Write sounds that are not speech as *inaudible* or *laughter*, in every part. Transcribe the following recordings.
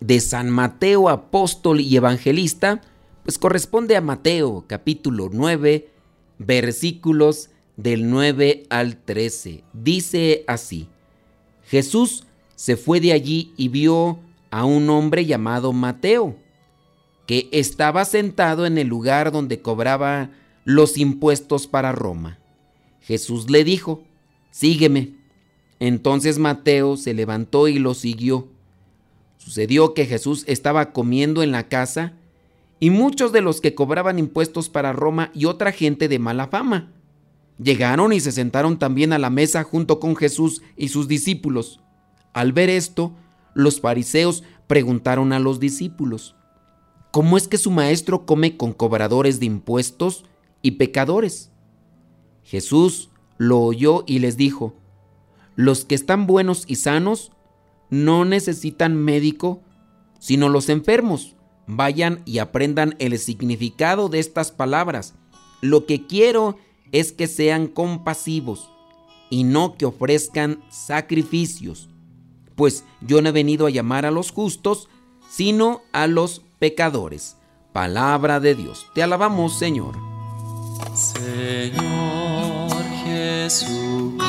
de San Mateo apóstol y evangelista, pues corresponde a Mateo capítulo 9, versículos del 9 al 13. Dice así, Jesús se fue de allí y vio a un hombre llamado Mateo, que estaba sentado en el lugar donde cobraba los impuestos para Roma. Jesús le dijo, sígueme. Entonces Mateo se levantó y lo siguió. Sucedió que Jesús estaba comiendo en la casa y muchos de los que cobraban impuestos para Roma y otra gente de mala fama llegaron y se sentaron también a la mesa junto con Jesús y sus discípulos. Al ver esto, los fariseos preguntaron a los discípulos, ¿cómo es que su maestro come con cobradores de impuestos y pecadores? Jesús lo oyó y les dijo, los que están buenos y sanos no necesitan médico, sino los enfermos. Vayan y aprendan el significado de estas palabras. Lo que quiero es que sean compasivos y no que ofrezcan sacrificios, pues yo no he venido a llamar a los justos, sino a los pecadores. Palabra de Dios. Te alabamos, Señor. Señor Jesucristo,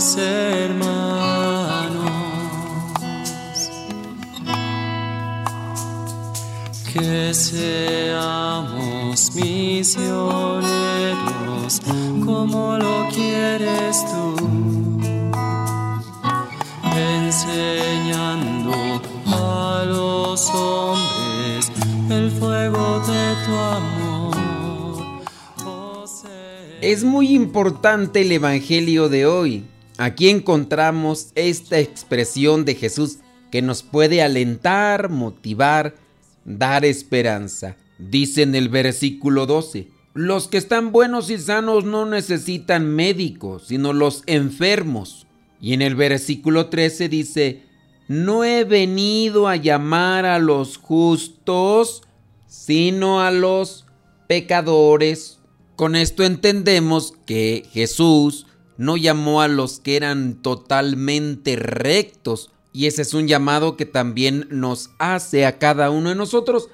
los hermanos. Que seamos misioneros como lo quieres tú, enseñando a los hombres el fuego de tu amor. Oh, Es muy importante el Evangelio de hoy. Aquí encontramos esta expresión de Jesús que nos puede alentar, motivar, dar esperanza. Dice en el versículo 12, los que están buenos y sanos no necesitan médicos, sino los enfermos. Y en el versículo 13 dice, no he venido a llamar a los justos, sino a los pecadores. Con esto entendemos que Jesús no llamó a los que eran totalmente rectos, y ese es un llamado que también nos hace a cada uno de nosotros,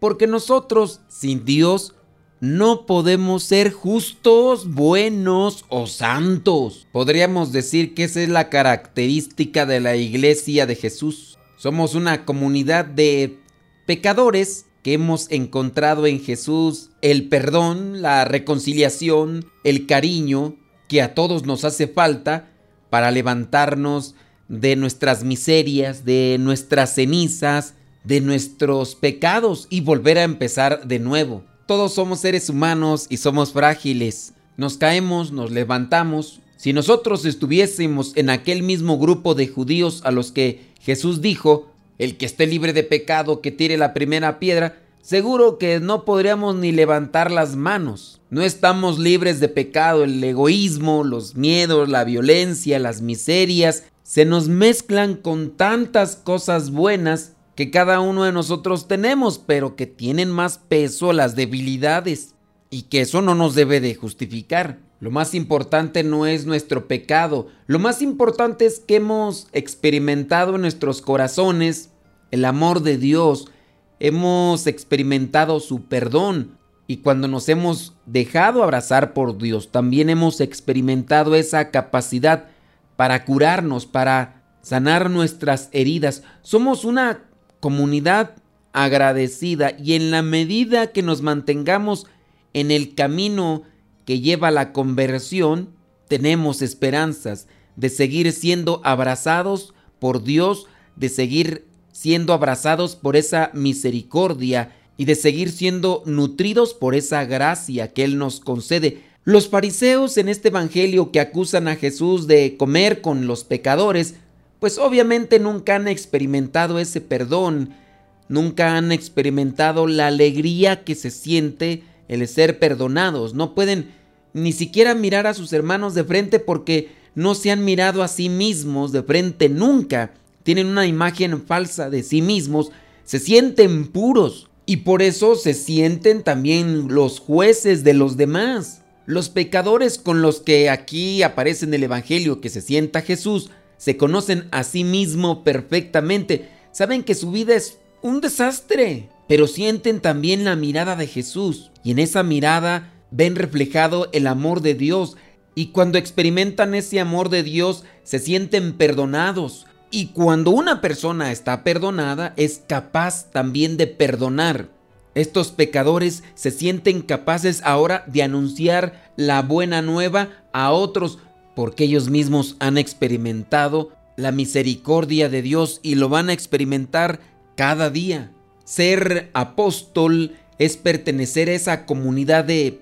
porque nosotros sin Dios no podemos ser justos, buenos o santos. Podríamos decir que esa es la característica de la iglesia de Jesús. Somos una comunidad de pecadores que hemos encontrado en Jesús el perdón, la reconciliación, el cariño que a todos nos hace falta para levantarnos de nuestras miserias, de nuestras cenizas, de nuestros pecados y volver a empezar de nuevo. Todos somos seres humanos y somos frágiles. Nos caemos, nos levantamos. Si nosotros estuviésemos en aquel mismo grupo de judíos a los que Jesús dijo, el que esté libre de pecado que tire la primera piedra, seguro que no podríamos ni levantar las manos. No estamos libres de pecado, el egoísmo, los miedos, la violencia, las miserias, se nos mezclan con tantas cosas buenas que cada uno de nosotros tenemos, pero que tienen más peso las debilidades y que eso no nos debe de justificar. Lo más importante no es nuestro pecado, lo más importante es que hemos experimentado en nuestros corazones el amor de Dios, hemos experimentado su perdón y cuando nos hemos dejado abrazar por Dios, también hemos experimentado esa capacidad para curarnos, para sanar nuestras heridas. Somos una comunidad agradecida y en la medida que nos mantengamos en el camino que lleva a la conversión, tenemos esperanzas de seguir siendo abrazados por Dios, de seguir siendo abrazados por esa misericordia y de seguir siendo nutridos por esa gracia que Él nos concede. Los fariseos en este Evangelio que acusan a Jesús de comer con los pecadores, pues obviamente nunca han experimentado ese perdón, nunca han experimentado la alegría que se siente el ser perdonados, no pueden ni siquiera mirar a sus hermanos de frente porque no se han mirado a sí mismos de frente nunca, tienen una imagen falsa de sí mismos, se sienten puros y por eso se sienten también los jueces de los demás. Los pecadores con los que aquí aparece en el Evangelio que se sienta Jesús se conocen a sí mismo perfectamente, saben que su vida es un desastre, pero sienten también la mirada de Jesús y en esa mirada ven reflejado el amor de Dios y cuando experimentan ese amor de Dios se sienten perdonados. Y cuando una persona está perdonada es capaz también de perdonar. Estos pecadores se sienten capaces ahora de anunciar la buena nueva a otros porque ellos mismos han experimentado la misericordia de Dios y lo van a experimentar cada día. Ser apóstol es pertenecer a esa comunidad de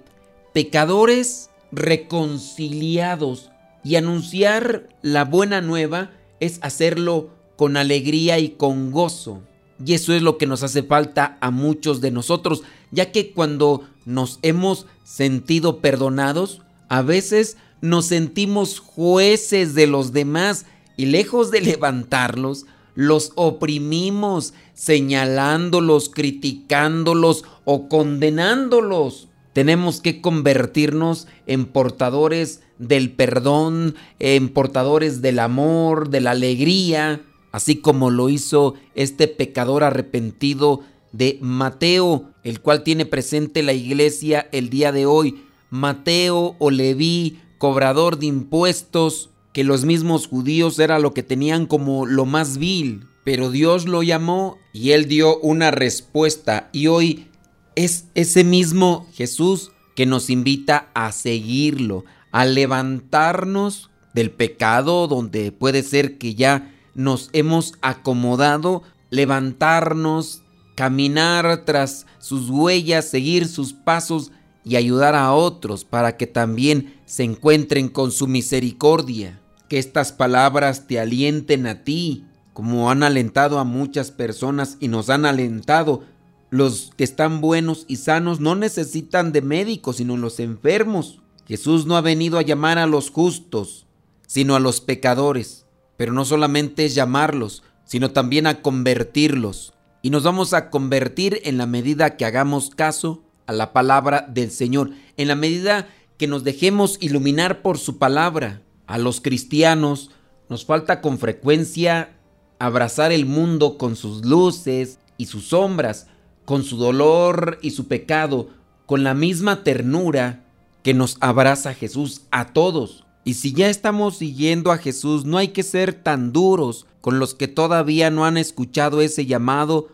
pecadores reconciliados y anunciar la buena nueva es hacerlo con alegría y con gozo. Y eso es lo que nos hace falta a muchos de nosotros, ya que cuando nos hemos sentido perdonados, a veces nos sentimos jueces de los demás y lejos de *laughs* levantarlos, los oprimimos, señalándolos, criticándolos o condenándolos. Tenemos que convertirnos en portadores del perdón, en portadores del amor, de la alegría, así como lo hizo este pecador arrepentido de Mateo, el cual tiene presente la iglesia el día de hoy. Mateo o Leví, cobrador de impuestos, que los mismos judíos era lo que tenían como lo más vil, pero Dios lo llamó y él dio una respuesta y hoy es ese mismo Jesús que nos invita a seguirlo, a levantarnos del pecado donde puede ser que ya nos hemos acomodado, levantarnos, caminar tras sus huellas, seguir sus pasos y ayudar a otros para que también se encuentren con su misericordia. Que estas palabras te alienten a ti, como han alentado a muchas personas y nos han alentado los que están buenos y sanos no necesitan de médicos, sino los enfermos. Jesús no ha venido a llamar a los justos, sino a los pecadores. Pero no solamente es llamarlos, sino también a convertirlos. Y nos vamos a convertir en la medida que hagamos caso a la palabra del Señor, en la medida que nos dejemos iluminar por su palabra. A los cristianos nos falta con frecuencia abrazar el mundo con sus luces y sus sombras, con su dolor y su pecado, con la misma ternura que nos abraza Jesús a todos. Y si ya estamos siguiendo a Jesús, no hay que ser tan duros con los que todavía no han escuchado ese llamado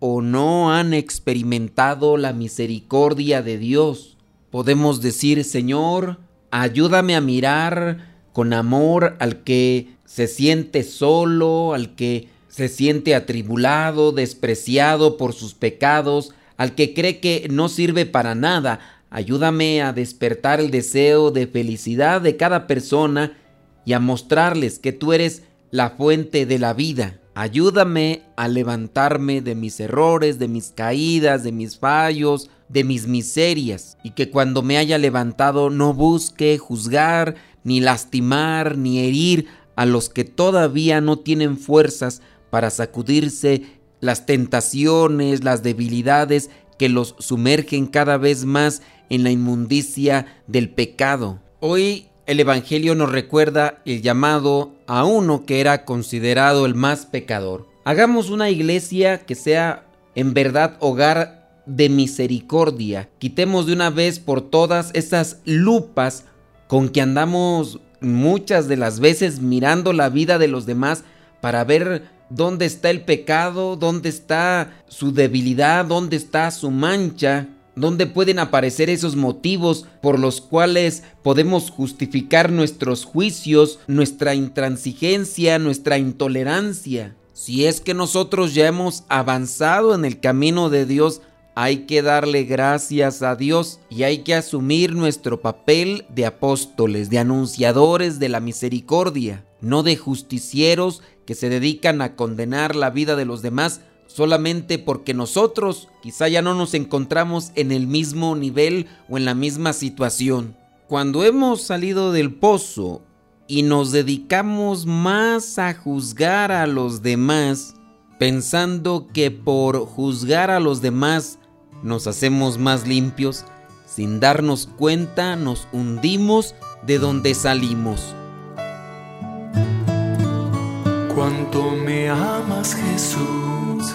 o no han experimentado la misericordia de Dios. Podemos decir, Señor, ayúdame a mirar con amor al que se siente solo, al que se siente atribulado, despreciado por sus pecados, al que cree que no sirve para nada. Ayúdame a despertar el deseo de felicidad de cada persona y a mostrarles que tú eres la fuente de la vida. Ayúdame a levantarme de mis errores, de mis caídas, de mis fallos, de mis miserias, y que cuando me haya levantado no busque juzgar, ni lastimar, ni herir a los que todavía no tienen fuerzas para sacudirse las tentaciones, las debilidades que los sumergen cada vez más en la inmundicia del pecado. Hoy el Evangelio nos recuerda el llamado a uno que era considerado el más pecador. Hagamos una iglesia que sea en verdad hogar de misericordia. Quitemos de una vez por todas esas lupas con que andamos muchas de las veces mirando la vida de los demás para ver dónde está el pecado, dónde está su debilidad, dónde está su mancha, dónde pueden aparecer esos motivos por los cuales podemos justificar nuestros juicios, nuestra intransigencia, nuestra intolerancia. Si es que nosotros ya hemos avanzado en el camino de Dios, hay que darle gracias a Dios y hay que asumir nuestro papel de apóstoles, de anunciadores de la misericordia, no de justicieros que se dedican a condenar la vida de los demás solamente porque nosotros quizá ya no nos encontramos en el mismo nivel o en la misma situación. Cuando hemos salido del pozo y nos dedicamos más a juzgar a los demás, pensando que por juzgar a los demás nos hacemos más limpios, sin darnos cuenta nos hundimos de donde salimos. Cuánto me amas Jesús,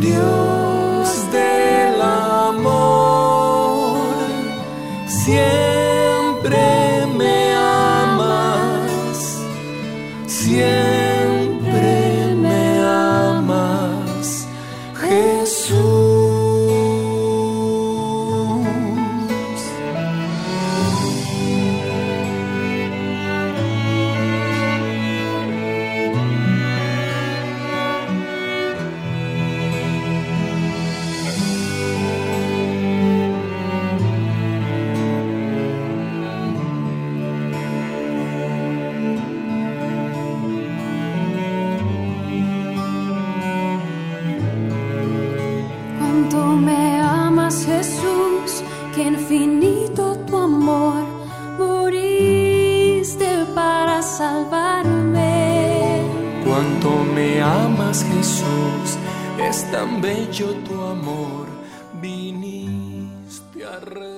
Dios del amor, siempre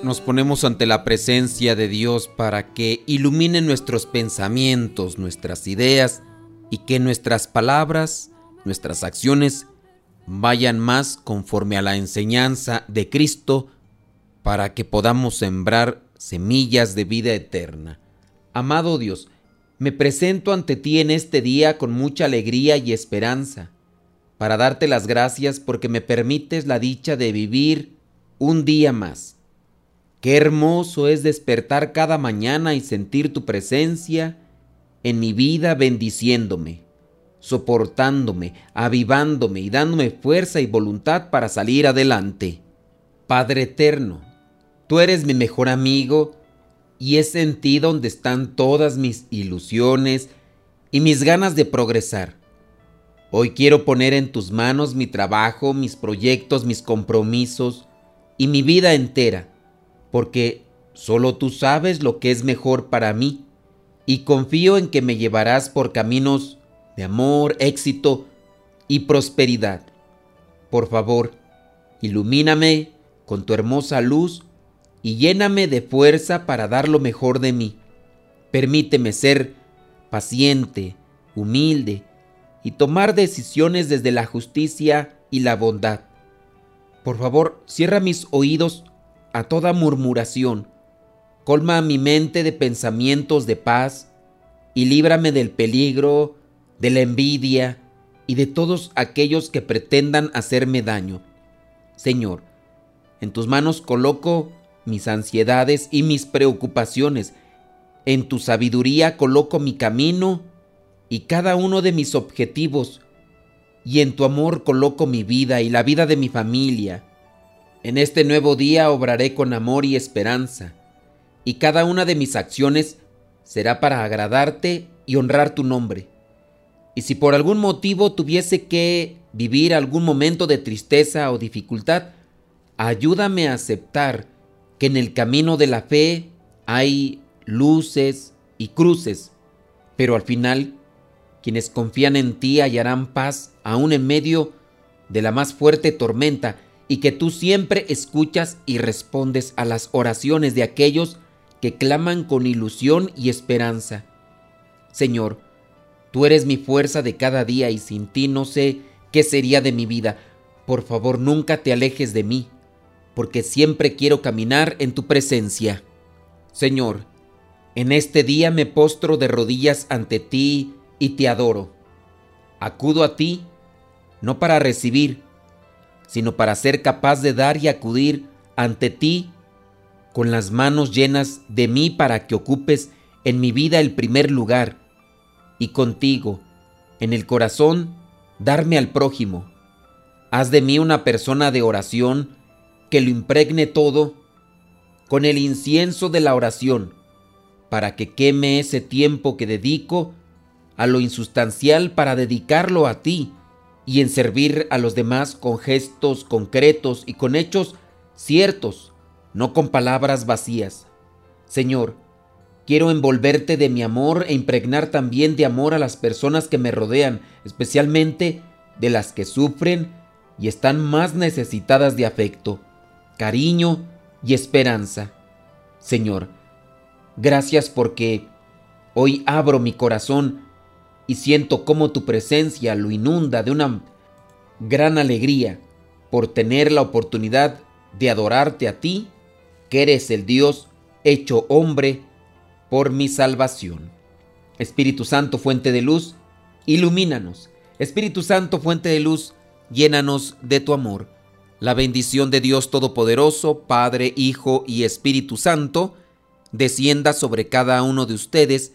Nos ponemos ante la presencia de Dios para que ilumine nuestros pensamientos, nuestras ideas y que nuestras palabras, nuestras acciones vayan más conforme a la enseñanza de Cristo para que podamos sembrar semillas de vida eterna. Amado Dios, me presento ante ti en este día con mucha alegría y esperanza, para darte las gracias porque me permites la dicha de vivir un día más. Qué hermoso es despertar cada mañana y sentir tu presencia en mi vida bendiciéndome, soportándome, avivándome y dándome fuerza y voluntad para salir adelante. Padre eterno, tú eres mi mejor amigo y es en ti donde están todas mis ilusiones y mis ganas de progresar. Hoy quiero poner en tus manos mi trabajo, mis proyectos, mis compromisos y mi vida entera, porque solo tú sabes lo que es mejor para mí y confío en que me llevarás por caminos de amor, éxito y prosperidad. Por favor, ilumíname con tu hermosa luz y lléname de fuerza para dar lo mejor de mí. Permíteme ser paciente, humilde y tomar decisiones desde la justicia y la bondad. Por favor, cierra mis oídos a toda murmuración, colma mi mente de pensamientos de paz y líbrame del peligro, de la envidia y de todos aquellos que pretendan hacerme daño. Señor, en tus manos coloco mis ansiedades y mis preocupaciones. En tu sabiduría coloco mi camino y cada uno de mis objetivos. Y en tu amor coloco mi vida y la vida de mi familia. En este nuevo día obraré con amor y esperanza. Y cada una de mis acciones será para agradarte y honrar tu nombre. Y si por algún motivo tuviese que vivir algún momento de tristeza o dificultad, ayúdame a aceptar que en el camino de la fe hay luces y cruces, pero al final quienes confían en ti hallarán paz aún en medio de la más fuerte tormenta y que tú siempre escuchas y respondes a las oraciones de aquellos que claman con ilusión y esperanza. Señor, tú eres mi fuerza de cada día y sin ti no sé qué sería de mi vida. Por favor, nunca te alejes de mí, porque siempre quiero caminar en tu presencia. Señor, en este día me postro de rodillas ante ti y te adoro. Acudo a ti, no para recibir, sino para ser capaz de dar y acudir ante ti con las manos llenas de mí para que ocupes en mi vida el primer lugar y contigo, en el corazón, darme al prójimo. Haz de mí una persona de oración que lo impregne todo con el incienso de la oración, para que queme ese tiempo que dedico a lo insustancial para dedicarlo a ti y en servir a los demás con gestos concretos y con hechos ciertos, no con palabras vacías. Señor, quiero envolverte de mi amor e impregnar también de amor a las personas que me rodean, especialmente de las que sufren y están más necesitadas de afecto, cariño y esperanza. Señor, gracias porque hoy abro mi corazón y siento cómo tu presencia lo inunda de una gran alegría por tener la oportunidad de adorarte a ti, que eres el Dios hecho hombre por mi salvación. Espíritu Santo, fuente de luz, ilumínanos. Espíritu Santo, fuente de luz, llénanos de tu amor. La bendición de Dios Todopoderoso, Padre, Hijo y Espíritu Santo, descienda sobre cada uno de ustedes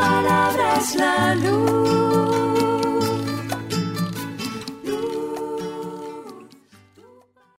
palabra es la luz.